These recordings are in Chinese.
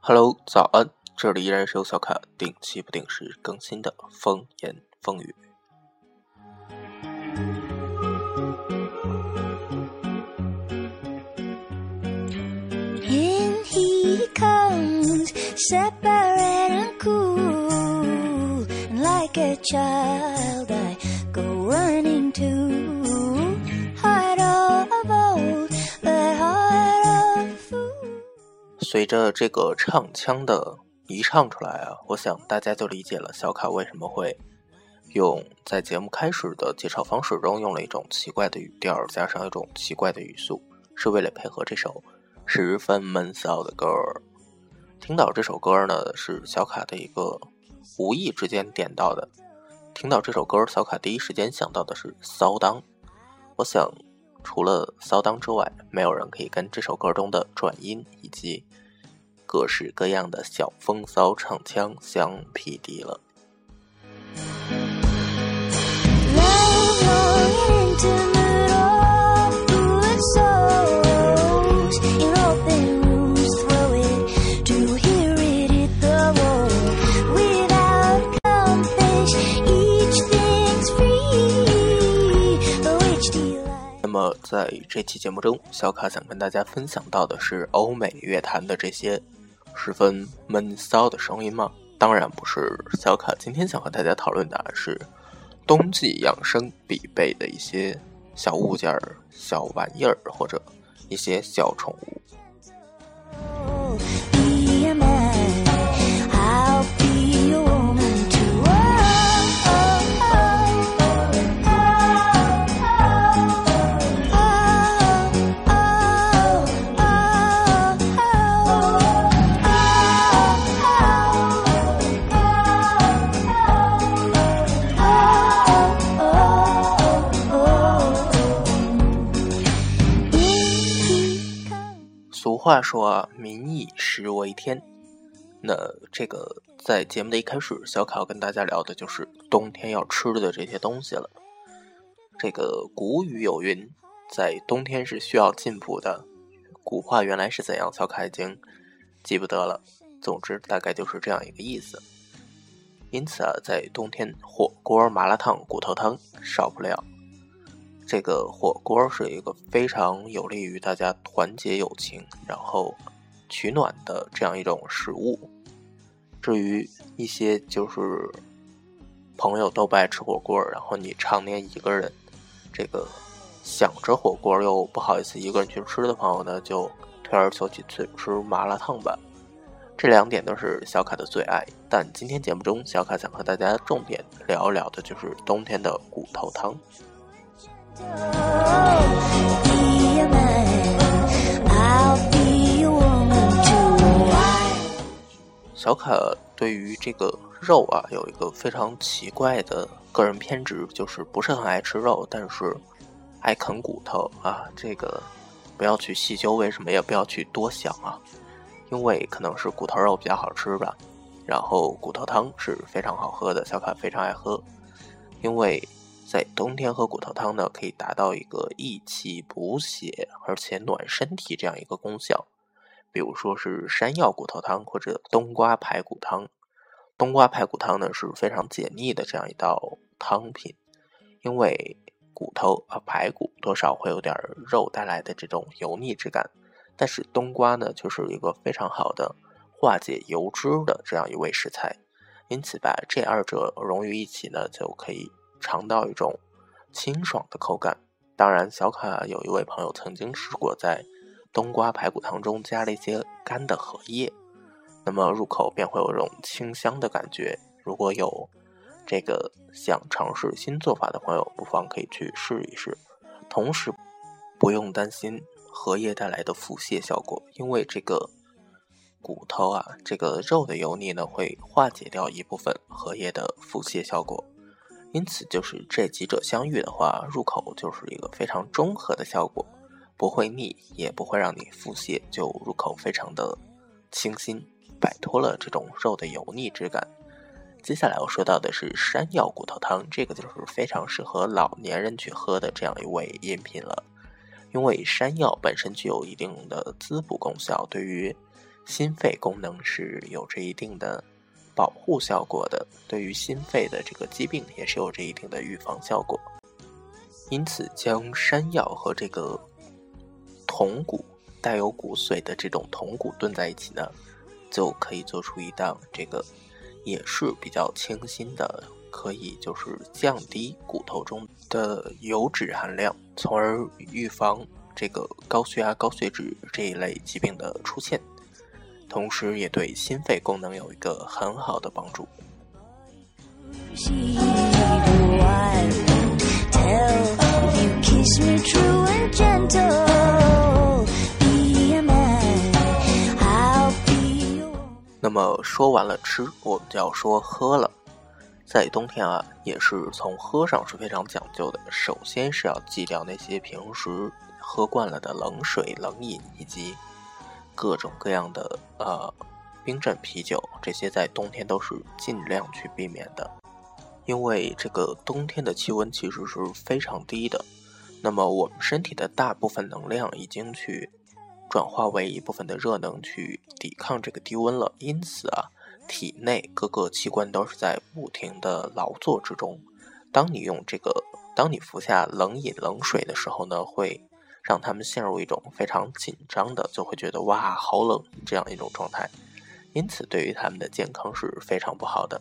Hello，早安！这里依然是由小卡定期不定时更新的风言风语。Running to hide a boat a harder food 随着这个唱腔的一唱出来啊，我想大家就理解了小卡为什么会用在节目开始的介绍方式中用了一种奇怪的语调，加上一种奇怪的语速，是为了配合这首十分闷骚的歌。听到这首歌呢，是小卡的一个无意之间点到的。听到这首歌，小卡第一时间想到的是骚当。我想，除了骚当之外，没有人可以跟这首歌中的转音以及。各式各样的小风骚唱腔相匹敌了。在这期节目中，小卡想跟大家分享到的是欧美乐坛的这些。十分闷骚的声音吗？当然不是。小卡今天想和大家讨论的是冬季养生必备的一些小物件儿、小玩意儿，或者一些小宠物。话说“民以食为天”，那这个在节目的一开始，小卡要跟大家聊的就是冬天要吃的这些东西了。这个古语有云，在冬天是需要进补的。古话原来是怎样？小卡已经记不得了。总之，大概就是这样一个意思。因此啊，在冬天，火锅、麻辣烫、骨头汤少不了。这个火锅是一个非常有利于大家团结友情，然后取暖的这样一种食物。至于一些就是朋友都不爱吃火锅，然后你常年一个人，这个想着火锅又不好意思一个人去吃的朋友呢，就退而求其次吃麻辣烫吧。这两点都是小卡的最爱。但今天节目中，小卡想和大家重点聊一聊的就是冬天的骨头汤。小卡对于这个肉啊，有一个非常奇怪的个人偏执，就是不是很爱吃肉，但是爱啃骨头啊。这个不要去细究为什么，也不要去多想啊，因为可能是骨头肉比较好吃吧。然后骨头汤是非常好喝的，小卡非常爱喝，因为。在冬天喝骨头汤呢，可以达到一个益气补血，而且暖身体这样一个功效。比如说是山药骨头汤或者冬瓜排骨汤。冬瓜排骨汤呢是非常解腻的这样一道汤品，因为骨头啊排骨多少会有点肉带来的这种油腻之感，但是冬瓜呢就是一个非常好的化解油脂的这样一味食材，因此把这二者融于一起呢就可以。尝到一种清爽的口感。当然，小卡有一位朋友曾经试过在冬瓜排骨汤中加了一些干的荷叶，那么入口便会有一种清香的感觉。如果有这个想尝试新做法的朋友，不妨可以去试一试。同时，不用担心荷叶带来的腹泻效果，因为这个骨头啊，这个肉的油腻呢，会化解掉一部分荷叶的腹泻效果。因此，就是这几者相遇的话，入口就是一个非常中和的效果，不会腻，也不会让你腹泻，就入口非常的清新，摆脱了这种肉的油腻之感。接下来要说到的是山药骨头汤，这个就是非常适合老年人去喝的这样一味饮品了。因为山药本身具有一定的滋补功效，对于心肺功能是有着一定的保护效果的，对于心肺的这个疾病也是有着一定的预防效果。因此，将山药和这个铜骨带有骨髓的这种铜骨炖在一起呢，就可以做出一道这个也是比较清新的，可以就是降低骨头中的油脂含量，从而预防这个高血压、高血脂这一类疾病的出现，同时也对心肺功能有一个很好的帮助。那么说完了吃，我们就要说喝了。在冬天啊，也是从喝上是非常讲究的。首先是要忌掉那些平时喝惯了的冷水、冷饮，以及各种各样的呃冰镇啤酒，这些在冬天都是尽量去避免的。因为这个冬天的气温其实是非常低的，那么我们身体的大部分能量已经去转化为一部分的热能去抵抗这个低温了，因此啊，体内各个器官都是在不停的劳作之中。当你用这个，当你服下冷饮冷水的时候呢，会让他们陷入一种非常紧张的，就会觉得哇好冷这样一种状态，因此对于他们的健康是非常不好的。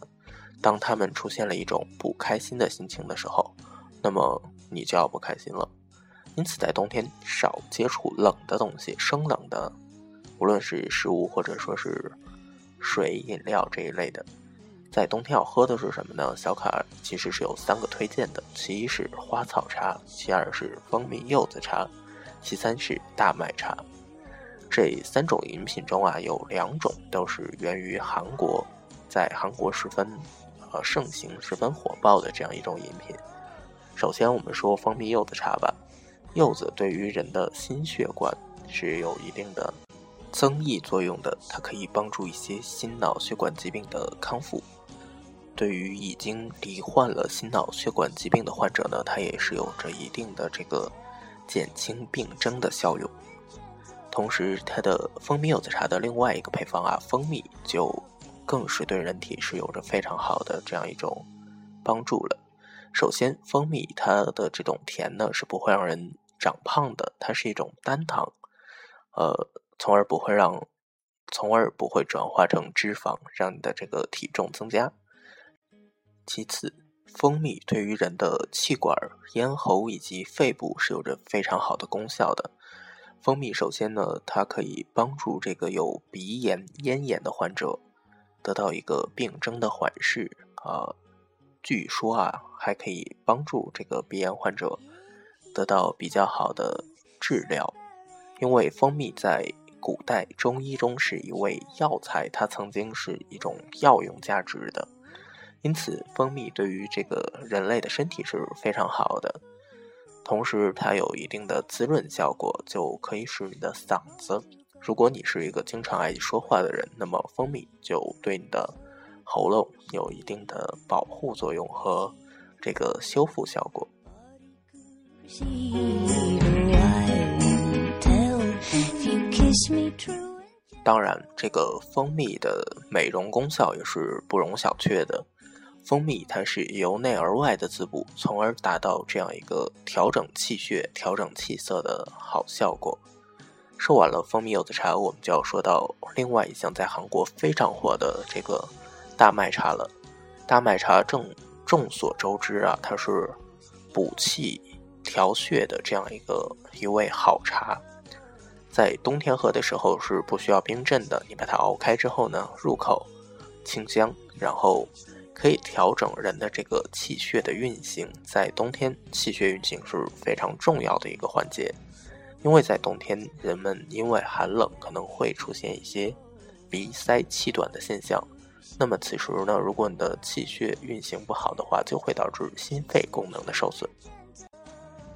当他们出现了一种不开心的心情的时候，那么你就要不开心了。因此，在冬天少接触冷的东西，生冷的，无论是食物或者说是水、饮料这一类的。在冬天要喝的是什么呢？小卡其实是有三个推荐的：其一是花草茶，其二是蜂蜜柚子茶，其三是大麦茶。这三种饮品中啊，有两种都是源于韩国，在韩国十分。呃，盛行十分火爆的这样一种饮品。首先，我们说蜂蜜柚子茶吧。柚子对于人的心血管是有一定的增益作用的，它可以帮助一些心脑血管疾病的康复。对于已经罹患了心脑血管疾病的患者呢，它也是有着一定的这个减轻病症的效用。同时，它的蜂蜜柚子茶的另外一个配方啊，蜂蜜就。更是对人体是有着非常好的这样一种帮助了。首先，蜂蜜它的这种甜呢是不会让人长胖的，它是一种单糖，呃，从而不会让，从而不会转化成脂肪，让你的这个体重增加。其次，蜂蜜对于人的气管、咽喉以及肺部是有着非常好的功效的。蜂蜜首先呢，它可以帮助这个有鼻炎、咽炎的患者。得到一个病症的缓释，啊，据说啊，还可以帮助这个鼻炎患者得到比较好的治疗。因为蜂蜜在古代中医中是一味药材，它曾经是一种药用价值的，因此蜂蜜对于这个人类的身体是非常好的。同时，它有一定的滋润效果，就可以使你的嗓子。如果你是一个经常爱说话的人，那么蜂蜜就对你的喉咙有一定的保护作用和这个修复效果。当然，这个蜂蜜的美容功效也是不容小觑的。蜂蜜它是由内而外的滋补，从而达到这样一个调整气血、调整气色的好效果。说完了蜂蜜柚子茶，我们就要说到另外一项在韩国非常火的这个大麦茶了。大麦茶正众所周知啊，它是补气调血的这样一个一味好茶。在冬天喝的时候是不需要冰镇的，你把它熬开之后呢，入口清香，然后可以调整人的这个气血的运行。在冬天，气血运行是非常重要的一个环节。因为在冬天，人们因为寒冷可能会出现一些鼻塞、气短的现象。那么此时呢，如果你的气血运行不好的话，就会导致心肺功能的受损，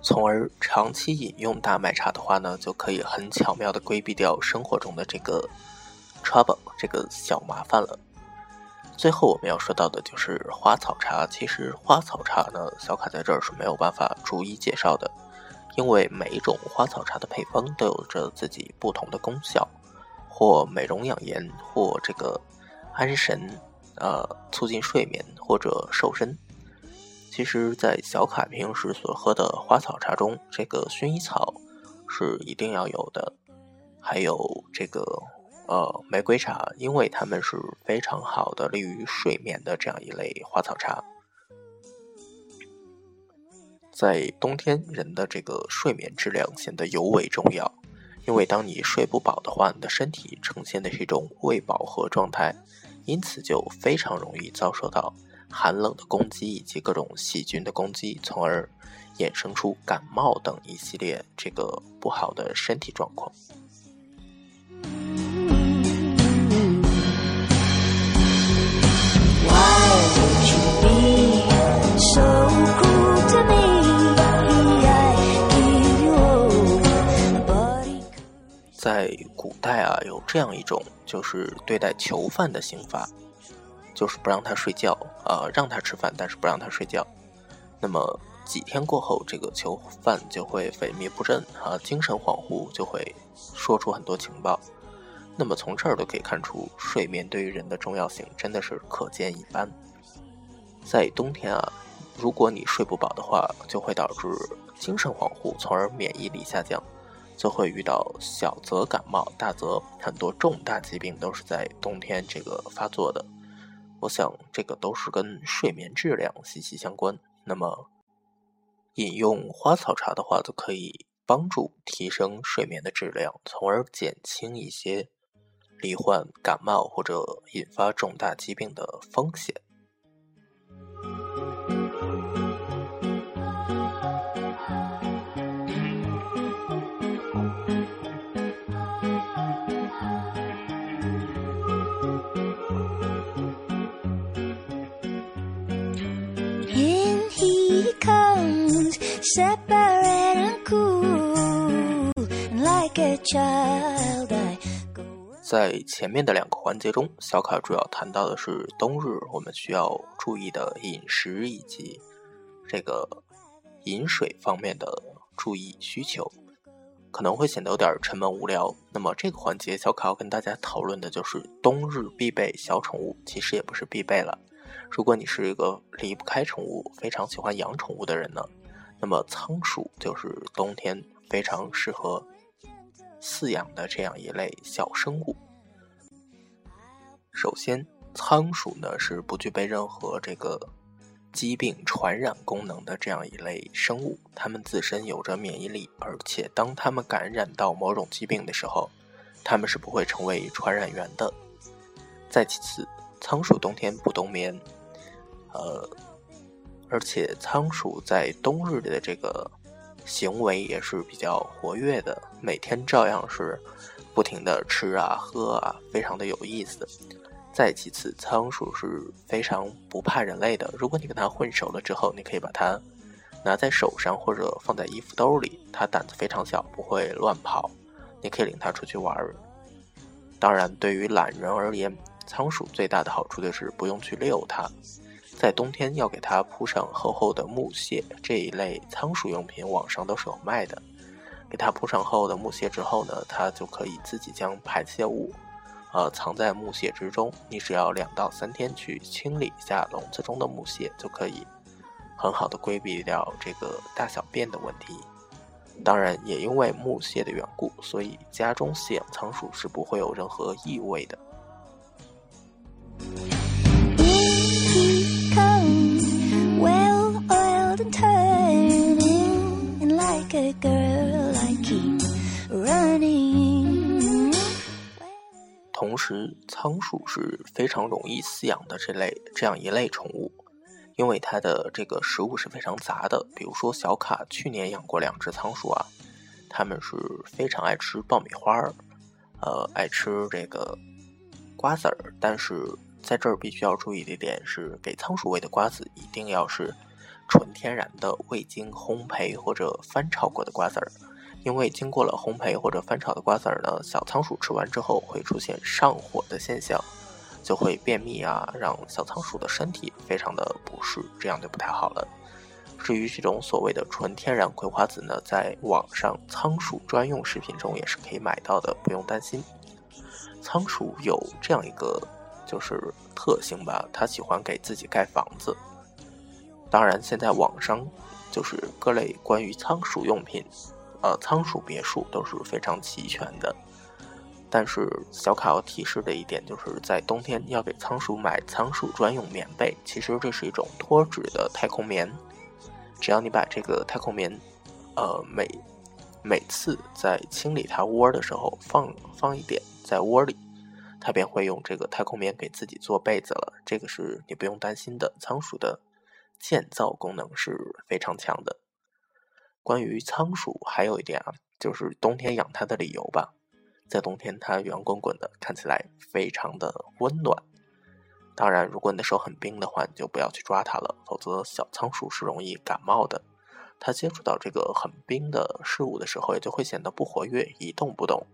从而长期饮用大麦茶的话呢，就可以很巧妙的规避掉生活中的这个 trouble 这个小麻烦了。最后我们要说到的就是花草茶。其实花草茶呢，小卡在这儿是没有办法逐一介绍的，因为每一种花草茶的配方都有着自己不同的功效，或美容养颜，或这个安神，呃，促进睡眠或者瘦身。其实，在小卡平时所喝的花草茶中，这个薰衣草是一定要有的，还有这个。呃，玫瑰茶，因为它们是非常好的利于睡眠的这样一类花草茶。在冬天，人的这个睡眠质量显得尤为重要，因为当你睡不饱的话，你的身体呈现的是一种未饱和状态，因此就非常容易遭受到寒冷的攻击以及各种细菌的攻击，从而衍生出感冒等一系列这个不好的身体状况。在古代啊，有这样一种就是对待囚犯的刑罚，就是不让他睡觉，呃，让他吃饭，但是不让他睡觉。那么几天过后，这个囚犯就会萎靡不振啊，精神恍惚，就会说出很多情报。那么从这儿都可以看出，睡眠对于人的重要性真的是可见一斑。在冬天啊，如果你睡不饱的话，就会导致精神恍惚，从而免疫力下降。就会遇到小则感冒，大则很多重大疾病都是在冬天这个发作的。我想这个都是跟睡眠质量息息相关。那么饮用花草茶的话，就可以帮助提升睡眠的质量，从而减轻一些罹患感冒或者引发重大疾病的风险。在前面的两个环节中，小卡主要谈到的是冬日我们需要注意的饮食以及这个饮水方面的注意需求，可能会显得有点沉闷无聊。那么这个环节，小卡要跟大家讨论的就是冬日必备小宠物，其实也不是必备了。如果你是一个离不开宠物、非常喜欢养宠物的人呢？那么仓鼠就是冬天非常适合饲养的这样一类小生物。首先，仓鼠呢是不具备任何这个疾病传染功能的这样一类生物，它们自身有着免疫力，而且当它们感染到某种疾病的时候，它们是不会成为传染源的。再其次，仓鼠冬天不冬眠，呃。而且仓鼠在冬日里的这个行为也是比较活跃的，每天照样是不停的吃啊喝啊，非常的有意思。再其次，仓鼠是非常不怕人类的。如果你跟它混熟了之后，你可以把它拿在手上或者放在衣服兜里，它胆子非常小，不会乱跑。你可以领它出去玩儿。当然，对于懒人而言，仓鼠最大的好处就是不用去遛它。在冬天要给它铺上厚厚的木屑，这一类仓鼠用品网上都是有卖的。给它铺上厚的木屑之后呢，它就可以自己将排泄物，呃，藏在木屑之中。你只要两到三天去清理一下笼子中的木屑，就可以很好的规避掉这个大小便的问题。当然，也因为木屑的缘故，所以家中饲养仓鼠是不会有任何异味的。时，仓鼠是非常容易饲养的这类这样一类宠物，因为它的这个食物是非常杂的。比如说，小卡去年养过两只仓鼠啊，它们是非常爱吃爆米花儿，呃，爱吃这个瓜子儿。但是在这儿必须要注意的一点是，给仓鼠喂的瓜子一定要是。纯天然的、未经烘焙或者翻炒过的瓜子儿，因为经过了烘焙或者翻炒的瓜子儿呢，小仓鼠吃完之后会出现上火的现象，就会便秘啊，让小仓鼠的身体非常的不适，这样就不太好了。至于这种所谓的纯天然葵花籽呢，在网上仓鼠专用食品中也是可以买到的，不用担心。仓鼠有这样一个就是特性吧，它喜欢给自己盖房子。当然，现在网上就是各类关于仓鼠用品，呃，仓鼠别墅都是非常齐全的。但是小卡要提示的一点，就是在冬天要给仓鼠买仓鼠专用棉被。其实这是一种脱脂的太空棉。只要你把这个太空棉，呃，每每次在清理它窝的时候放放一点在窝里，它便会用这个太空棉给自己做被子了。这个是你不用担心的。仓鼠的建造功能是非常强的。关于仓鼠，还有一点啊，就是冬天养它的理由吧。在冬天，它圆滚滚的，看起来非常的温暖。当然，如果你的手很冰的话，你就不要去抓它了，否则小仓鼠是容易感冒的。它接触到这个很冰的事物的时候，也就会显得不活跃，一动不动。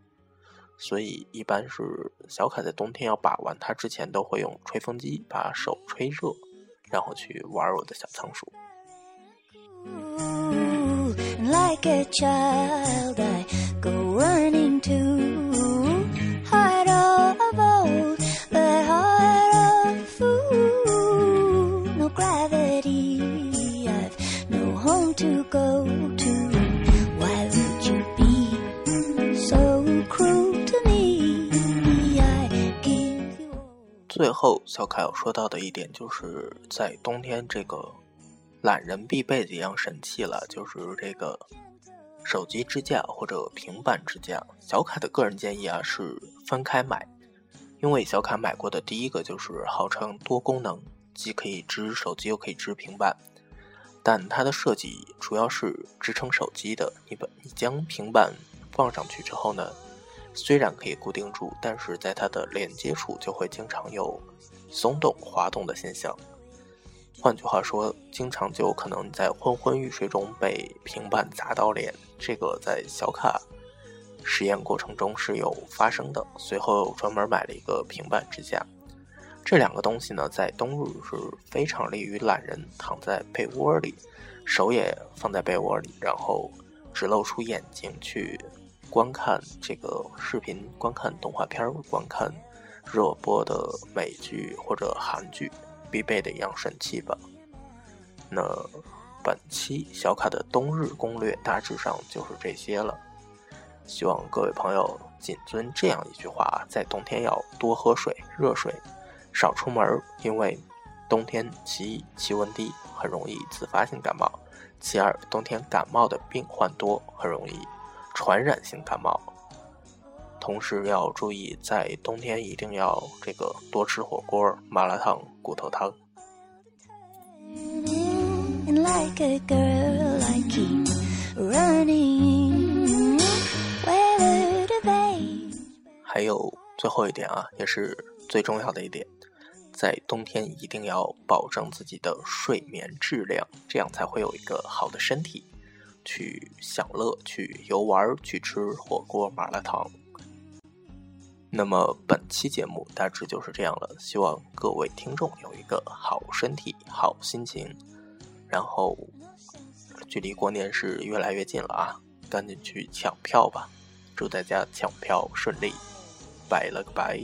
所以，一般是小凯在冬天要把玩它之前，都会用吹风机把手吹热，然后去玩我的小仓鼠。最后，小凯要说到的一点，就是在冬天这个 懒人必备的一样神器了，就是这个手机支架或者平板支架。小卡的个人建议啊是分开买，因为小卡买过的第一个就是号称多功能，既可以支手机又可以支平板，但它的设计主要是支撑手机的。你把你将平板放上去之后呢？虽然可以固定住，但是在它的连接处就会经常有松动、滑动的现象。换句话说，经常就可能在昏昏欲睡中被平板砸到脸。这个在小卡实验过程中是有发生的。随后专门买了一个平板支架。这两个东西呢，在冬日是非常利于懒人躺在被窝里，手也放在被窝里，然后只露出眼睛去。观看这个视频，观看动画片，观看热播的美剧或者韩剧，必备的一样神器吧。那本期小卡的冬日攻略大致上就是这些了。希望各位朋友谨遵这样一句话：在冬天要多喝水，热水，少出门，因为冬天其一气温低，很容易自发性感冒；其二，冬天感冒的病患多，很容易。传染性感冒，同时要注意，在冬天一定要这个多吃火锅、麻辣烫、骨头汤。还有最后一点啊，也是最重要的一点，在冬天一定要保证自己的睡眠质量，这样才会有一个好的身体。去享乐，去游玩，去吃火锅、麻辣烫。那么本期节目大致就是这样了，希望各位听众有一个好身体、好心情。然后，距离过年是越来越近了啊，赶紧去抢票吧！祝大家抢票顺利，拜了个拜。